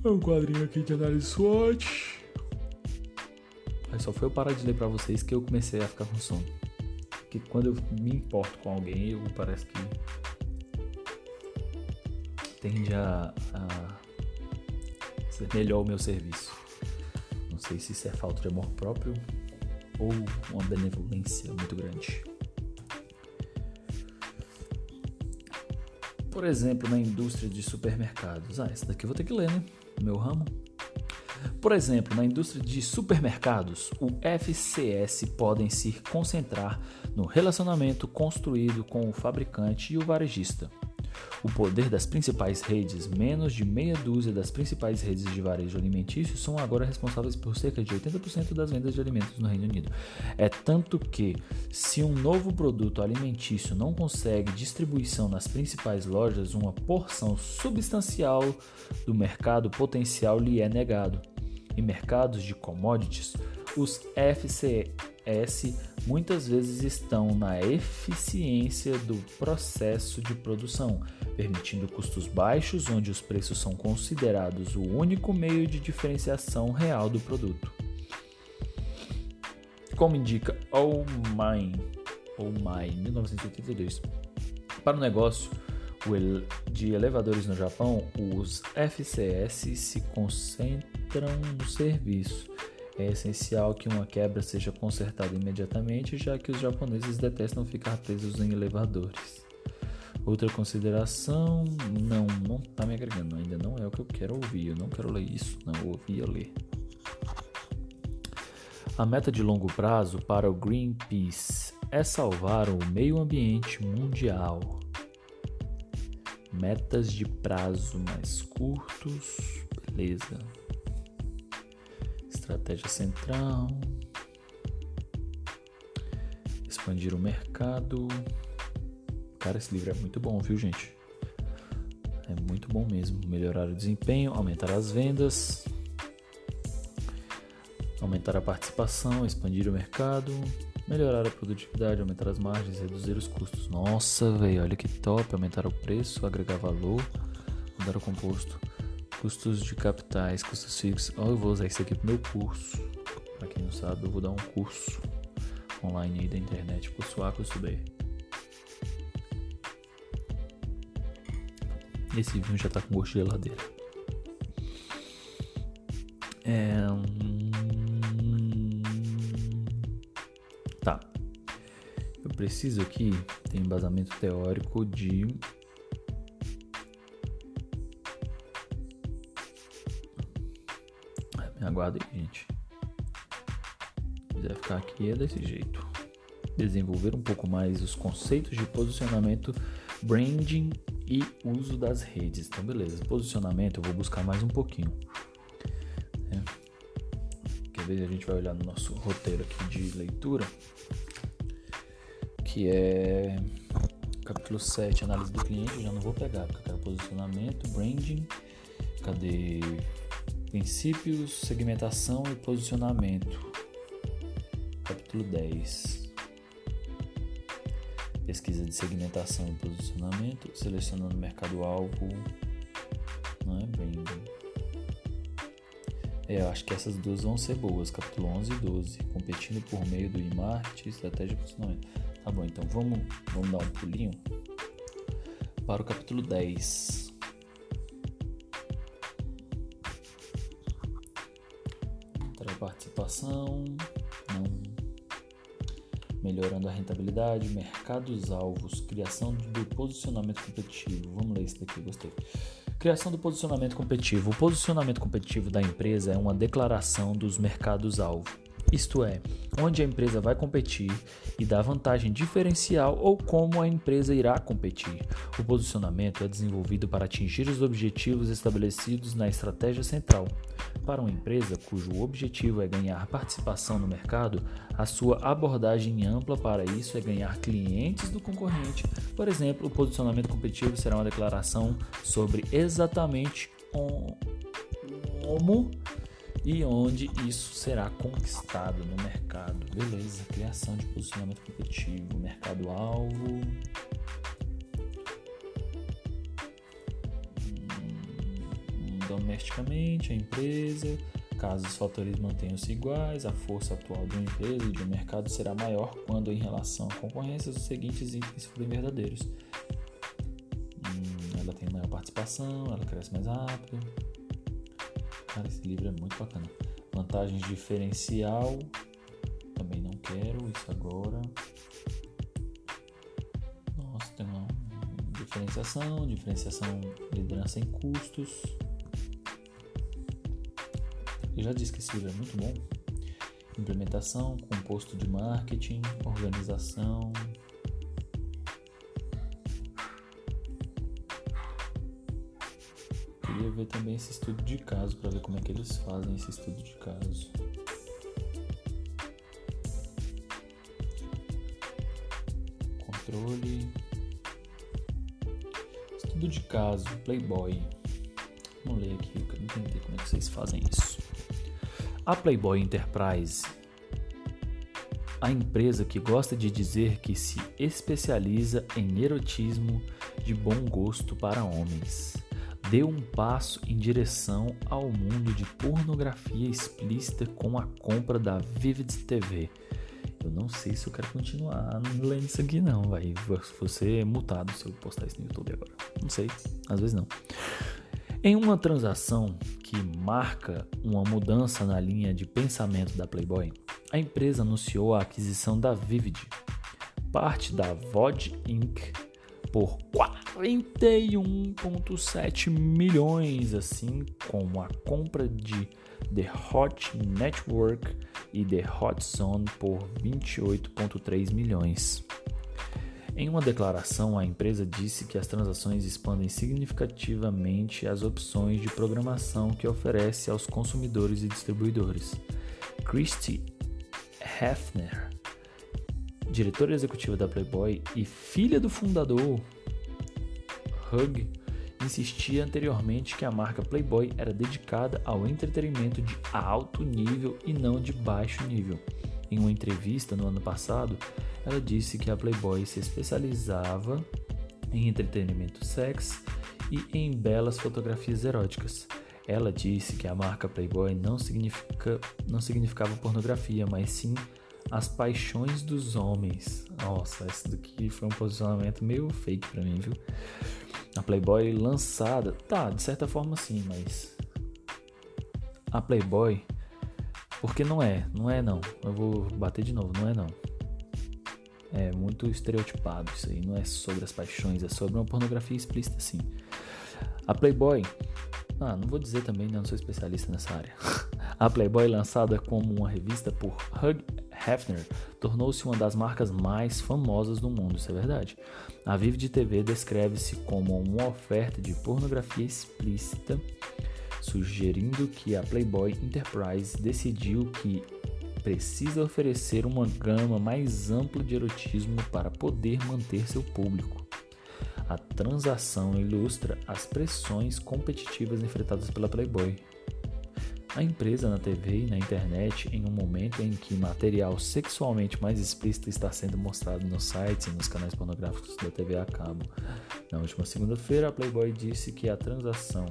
É um quadrinho aqui de análise SWOT. Aí só foi eu parar de ler pra vocês que eu comecei a ficar com sono. Porque quando eu me importo com alguém, eu parece que tende a, a ser melhor o meu serviço. Não sei se isso é falta de amor próprio ou uma benevolência muito grande. Por exemplo, na indústria de supermercados. Ah, essa daqui eu vou ter que ler, né? Meu ramo. Por exemplo, na indústria de supermercados, o FCS podem se concentrar no relacionamento construído com o fabricante e o varejista. O poder das principais redes, menos de meia dúzia das principais redes de varejo alimentício, são agora responsáveis por cerca de 80% das vendas de alimentos no Reino Unido. É tanto que, se um novo produto alimentício não consegue distribuição nas principais lojas, uma porção substancial do mercado potencial lhe é negado. Em mercados de commodities, os FCS muitas vezes estão na eficiência do processo de produção, permitindo custos baixos, onde os preços são considerados o único meio de diferenciação real do produto. Como indica Oh My, oh My 1982, para o negócio de elevadores no Japão, os FCS se concentram no serviço. É essencial que uma quebra seja consertada imediatamente, já que os japoneses detestam ficar presos em elevadores. Outra consideração, não, não tá me agregando, ainda não é o que eu quero ouvir, eu não quero ler isso, não ouvi a ler. A meta de longo prazo para o Greenpeace é salvar o meio ambiente mundial. Metas de prazo mais curtos, beleza. Estratégia central. Expandir o mercado. Cara, esse livro é muito bom, viu, gente? É muito bom mesmo. Melhorar o desempenho, aumentar as vendas, aumentar a participação, expandir o mercado, melhorar a produtividade, aumentar as margens, reduzir os custos. Nossa, velho, olha que top! Aumentar o preço, agregar valor, mudar o composto, custos de capitais, custos fixos. Oh, eu vou usar isso aqui pro meu curso. Para quem não sabe, eu vou dar um curso online aí da internet, A, curso B. Esse vinho já tá com gosto de geladeira. É... Tá. Eu preciso aqui ter embasamento teórico de Aí, gente. Se quiser ficar aqui é desse jeito. Desenvolver um pouco mais os conceitos de posicionamento, branding e uso das redes. Então, beleza. Posicionamento, eu vou buscar mais um pouquinho. É. Quer ver? A gente vai olhar no nosso roteiro aqui de leitura, que é capítulo 7, análise do cliente. Eu já não vou pegar, porque eu quero posicionamento, branding. Cadê? Princípios, segmentação e posicionamento. Capítulo 10 pesquisa de segmentação e posicionamento, selecionando mercado-alvo, não é bem É, eu acho que essas duas vão ser boas, capítulo 11 e 12, competindo por meio do e-marketing, estratégia de posicionamento. Tá bom, então vamos, vamos dar um pulinho para o capítulo 10. Participação, não. Melhorando a rentabilidade, mercados-alvos, criação do posicionamento competitivo. Vamos ler isso daqui, gostei. Criação do posicionamento competitivo. O posicionamento competitivo da empresa é uma declaração dos mercados-alvo isto é, onde a empresa vai competir e dá vantagem diferencial ou como a empresa irá competir. O posicionamento é desenvolvido para atingir os objetivos estabelecidos na estratégia central. Para uma empresa cujo objetivo é ganhar participação no mercado, a sua abordagem ampla para isso é ganhar clientes do concorrente. Por exemplo, o posicionamento competitivo será uma declaração sobre exatamente como e onde isso será conquistado no mercado. Beleza, criação de posicionamento competitivo, mercado-alvo. Domesticamente, a empresa. Caso os fatores mantenham-se iguais, a força atual de uma empresa e de um mercado será maior quando, em relação à concorrência, os seguintes itens forem verdadeiros. Hum, ela tem maior participação, ela cresce mais rápido, Cara, esse livro é muito bacana. Vantagens diferencial. Também não quero isso agora. Nossa, tem uma diferenciação, diferenciação, liderança em custos. Eu já disse que esse livro é muito bom. Implementação, composto de marketing, organização, ver também esse estudo de caso para ver como é que eles fazem esse estudo de caso. Controle. Estudo de caso, Playboy. Vamos ler aqui, eu quero entender como é que vocês fazem isso. A Playboy Enterprise, a empresa que gosta de dizer que se especializa em erotismo de bom gosto para homens deu um passo em direção ao mundo de pornografia explícita com a compra da Vivid TV. Eu não sei se eu quero continuar lendo isso aqui não, vai. Você é multado se eu postar isso no YouTube agora. Não sei, às vezes não. Em uma transação que marca uma mudança na linha de pensamento da Playboy, a empresa anunciou a aquisição da Vivid, parte da VOD Inc por 41,7 milhões, assim como a compra de The Hot Network e The Hot Zone por 28,3 milhões. Em uma declaração, a empresa disse que as transações expandem significativamente as opções de programação que oferece aos consumidores e distribuidores. Christy Hefner diretora executiva da Playboy e filha do fundador, Hug, insistia anteriormente que a marca Playboy era dedicada ao entretenimento de alto nível e não de baixo nível. Em uma entrevista no ano passado, ela disse que a Playboy se especializava em entretenimento sex e em belas fotografias eróticas. Ela disse que a marca Playboy não, significa, não significava pornografia, mas sim as Paixões dos Homens. Nossa, esse daqui foi um posicionamento meio fake pra mim, viu? A Playboy lançada, tá, de certa forma sim, mas a Playboy, porque não é, não é não. Eu vou bater de novo, não é não. É muito estereotipado isso aí, não é sobre as paixões, é sobre uma pornografia explícita sim. A Playboy, ah, não vou dizer também, não sou especialista nessa área. A Playboy, lançada como uma revista por Hugh Hefner, tornou-se uma das marcas mais famosas do mundo, isso é verdade. A Vivid TV descreve-se como uma oferta de pornografia explícita, sugerindo que a Playboy Enterprise decidiu que precisa oferecer uma gama mais ampla de erotismo para poder manter seu público. A transação ilustra as pressões competitivas enfrentadas pela Playboy, a empresa na TV e na internet em um momento em que material sexualmente mais explícito está sendo mostrado nos sites e nos canais pornográficos da TV a cabo. Na última segunda-feira, a Playboy disse que a transação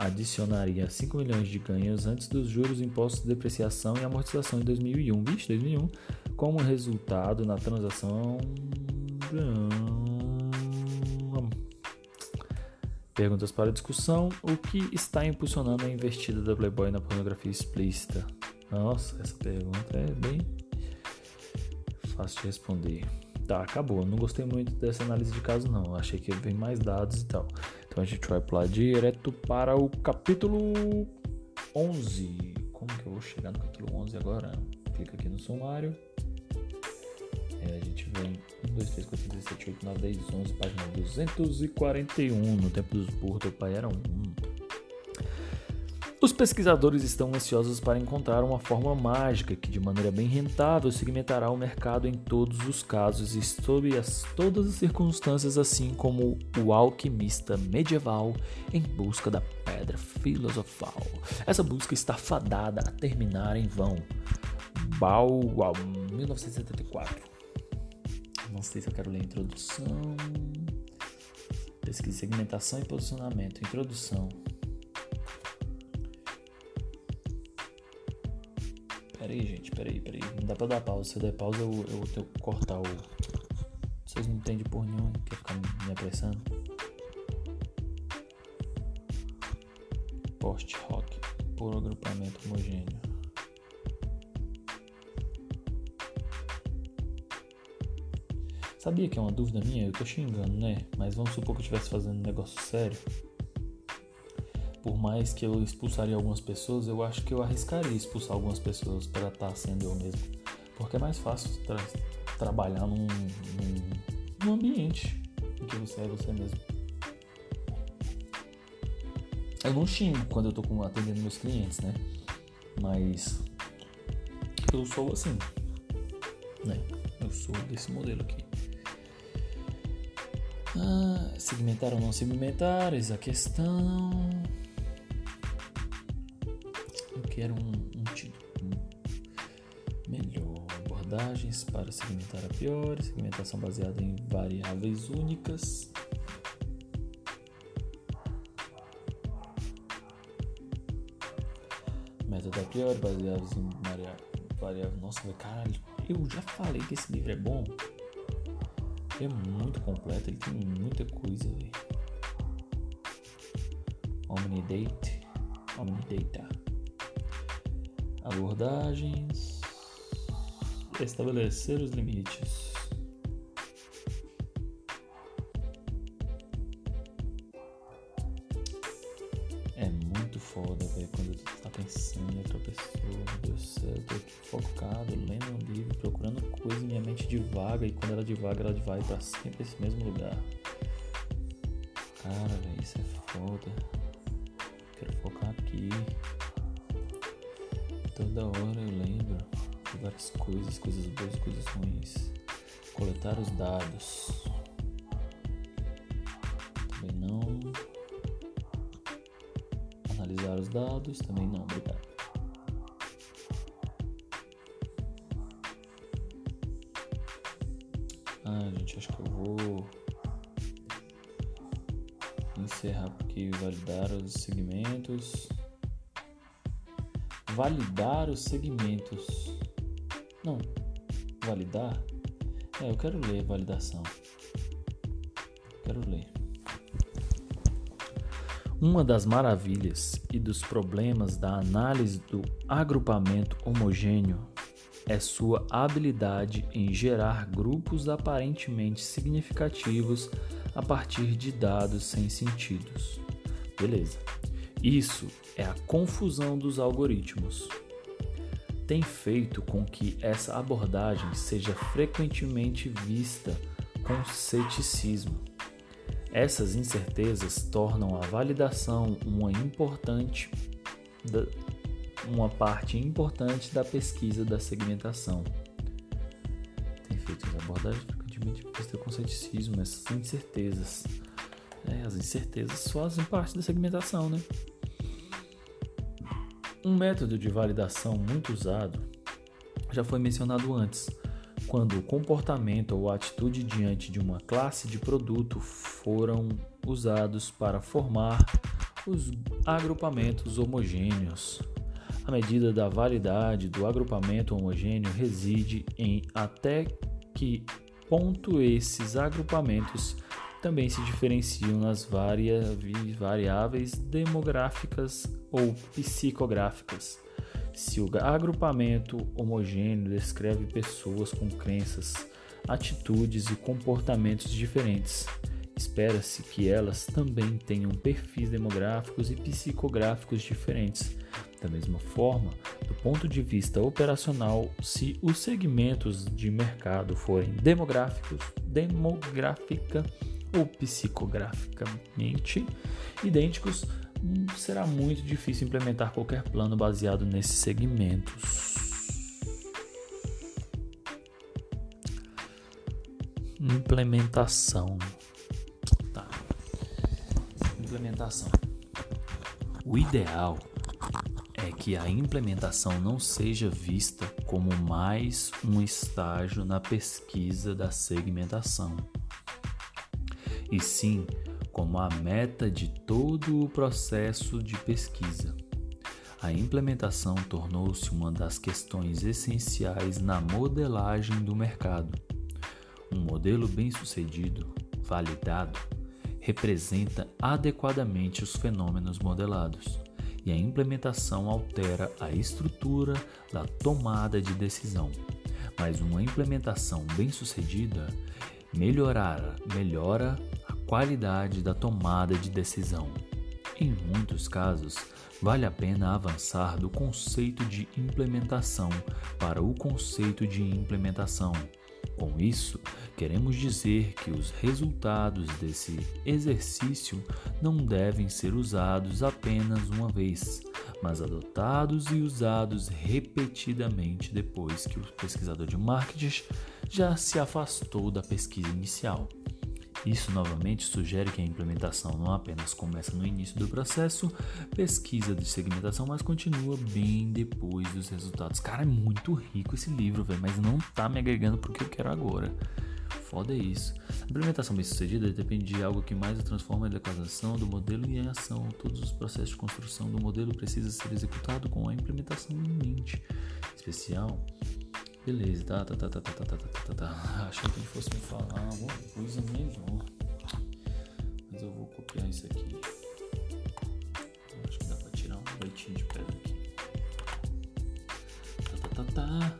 adicionaria 5 milhões de ganhos antes dos juros, impostos, depreciação e amortização em 2001. Vixe, 2001. Como resultado, na transação. Perguntas para discussão: O que está impulsionando a investida da Playboy na pornografia explícita? Nossa, essa pergunta é bem fácil de responder. Tá, acabou. Não gostei muito dessa análise de caso, não. Achei que ia vir mais dados e tal. Então a gente vai pular direto para o capítulo 11. Como que eu vou chegar no capítulo 11 agora? Clica aqui no sumário. É, a gente vem 1, 2, 3, 4, 5, 6, 7, 8, 9, 10, 11, página 241. No tempo dos burros, teu pai era um. Os pesquisadores estão ansiosos para encontrar uma fórmula mágica que, de maneira bem rentável, segmentará o mercado em todos os casos e sob as, todas as circunstâncias, assim como o alquimista medieval em busca da pedra filosofal. Essa busca está fadada a terminar em vão. Bau, 1974. Não sei se eu quero ler a introdução. Pesquisa, segmentação e posicionamento. Introdução. Peraí, gente, peraí, peraí. Não dá pra dar pausa. Se eu der pausa, eu, eu tenho que cortar o. Vocês não entendem por nenhum, quer ficar me apressando? Post rock por agrupamento homogêneo. Sabia que é uma dúvida minha? Eu tô xingando, né? Mas vamos supor que eu estivesse fazendo um negócio sério por mais que eu expulsaria algumas pessoas, eu acho que eu arriscaria expulsar algumas pessoas para estar tá sendo eu mesmo. Porque é mais fácil tra trabalhar num, num, num, ambiente em que você é você mesmo. Eu não xingo quando eu com, atendendo meus clientes, né? Mas eu sou assim, né? Eu sou desse modelo aqui. Ah, segmentar ou não segmentar, eis a questão quero um, um título melhor. Abordagens para segmentar a pior, segmentação baseada em variáveis únicas. Método a priori, baseados em variáveis. Nossa, caralho, eu já falei que esse livro é bom. É muito completo, ele tem muita coisa, velho. Omnidate. Omnidata abordagens, estabelecer os limites. É muito foda, velho, quando tu tá pensando em outra pessoa, meu Deus do céu, eu tô aqui focado, lendo um livro, procurando coisa, minha mente divaga, e quando ela divaga, ela vai para sempre esse mesmo lugar. Cara, isso é foda. Quero focar aqui. Toda hora eu lembro de várias coisas, coisas boas, coisas ruins. Coletar os dados. Também não. Analisar os dados. Também não, obrigado. Ah, gente, acho que eu vou encerrar aqui validar os segmentos validar os segmentos. Não, validar? É, eu quero ler validação. Quero ler. Uma das maravilhas e dos problemas da análise do agrupamento homogêneo é sua habilidade em gerar grupos aparentemente significativos a partir de dados sem sentidos. Beleza. Isso é a confusão dos algoritmos. Tem feito com que essa abordagem seja frequentemente vista com ceticismo. Essas incertezas tornam a validação uma importante uma parte importante da pesquisa da segmentação. Tem feito essa abordagem frequentemente vista com ceticismo, essas incertezas. É, as incertezas fazem parte da segmentação, né? Um método de validação muito usado já foi mencionado antes, quando o comportamento ou atitude diante de uma classe de produto foram usados para formar os agrupamentos homogêneos. A medida da validade do agrupamento homogêneo reside em até que ponto esses agrupamentos também se diferenciam nas variáveis demográficas ou psicográficas. Se o agrupamento homogêneo descreve pessoas com crenças, atitudes e comportamentos diferentes, espera-se que elas também tenham perfis demográficos e psicográficos diferentes. Da mesma forma, do ponto de vista operacional, se os segmentos de mercado forem demográficos, demográfica ou psicograficamente idênticos, será muito difícil implementar qualquer plano baseado nesses segmentos. Implementação. Tá. Implementação. O ideal é que a implementação não seja vista como mais um estágio na pesquisa da segmentação, e sim como a meta de todo o processo de pesquisa. A implementação tornou-se uma das questões essenciais na modelagem do mercado. Um modelo bem-sucedido, validado, representa adequadamente os fenômenos modelados, e a implementação altera a estrutura da tomada de decisão. Mas uma implementação bem-sucedida melhorar, melhora qualidade da tomada de decisão. Em muitos casos, vale a pena avançar do conceito de implementação para o conceito de implementação. Com isso, queremos dizer que os resultados desse exercício não devem ser usados apenas uma vez, mas adotados e usados repetidamente depois que o pesquisador de marketing já se afastou da pesquisa inicial. Isso novamente sugere que a implementação não apenas começa no início do processo, pesquisa de segmentação, mas continua bem depois dos resultados. Cara, é muito rico esse livro, velho, mas não tá me agregando pro que eu quero agora. Foda isso. A implementação bem sucedida depende de algo que mais transforma a adequação do modelo em ação. Todos os processos de construção do modelo precisam ser executados com a implementação em mente. Especial Beleza, tá, tá, tá, tá, tá, tá, tá, tá, tá, tá. Achei que ele fosse me falar alguma coisa melhor. Mas eu vou copiar isso aqui. Acho que dá pra tirar um leitinho de pedra aqui. Tá, tá, tá, tá.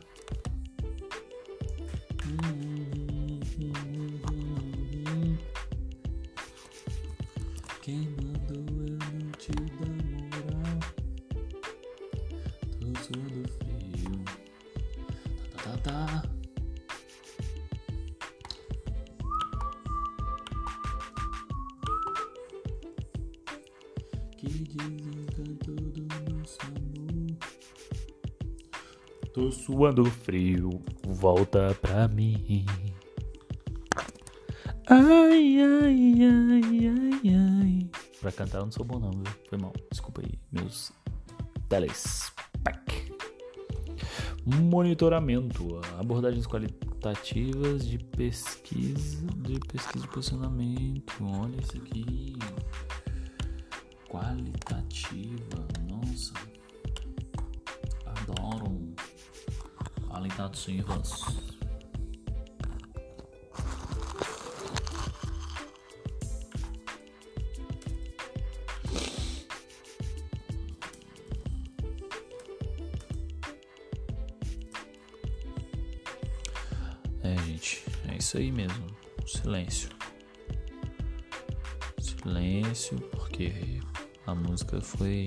Suando frio, volta pra mim. Ai, ai, ai, ai, ai. Pra cantar eu não sou bom não, viu? Foi mal. Desculpa aí, meus telespec. Monitoramento, abordagens qualitativas de pesquisa, de pesquisa de posicionamento. Olha isso aqui. Qualitativa, nossa. Adoro. Qualitativas. É, gente, é isso aí mesmo. Silêncio. Silêncio, porque a música foi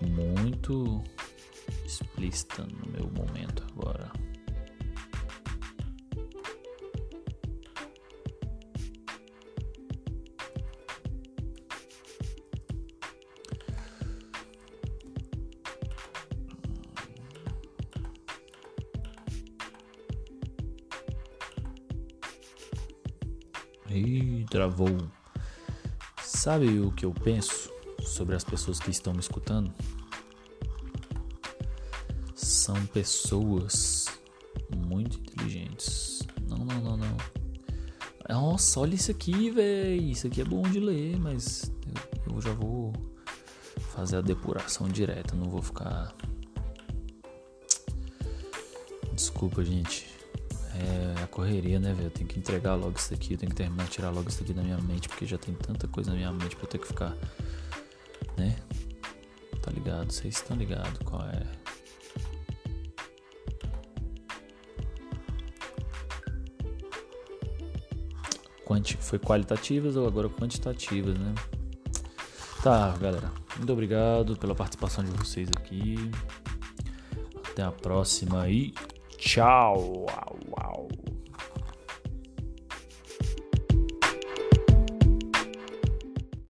muito explícita no meu momento agora. Ih, travou. Sabe o que eu penso sobre as pessoas que estão me escutando? São pessoas muito inteligentes. Não, não, não, não. Nossa, olha isso aqui, velho. Isso aqui é bom de ler, mas eu já vou fazer a depuração direta, não vou ficar. Desculpa, gente. É a correria, né, velho? Eu tenho que entregar logo isso daqui, eu tenho que terminar de tirar logo isso daqui da minha mente, porque já tem tanta coisa na minha mente pra eu ter que ficar, né? Tá ligado? Vocês estão ligados qual é. Quanti foi qualitativas ou agora quantitativas, né? Tá, galera. Muito obrigado pela participação de vocês aqui. Até a próxima e tchau.